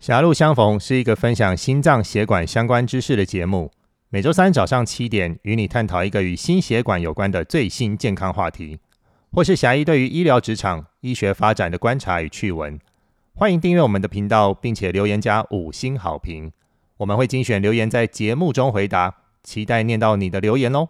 狭路相逢是一个分享心脏血管相关知识的节目。每周三早上七点与你探讨一个与心血管有关的最新健康话题。或是狭义对于医疗职场医学发展的观察与趣闻。欢迎订阅我们的频道并且留言加五星好评。我们会精选留言在节目中回答期待念到你的留言哦。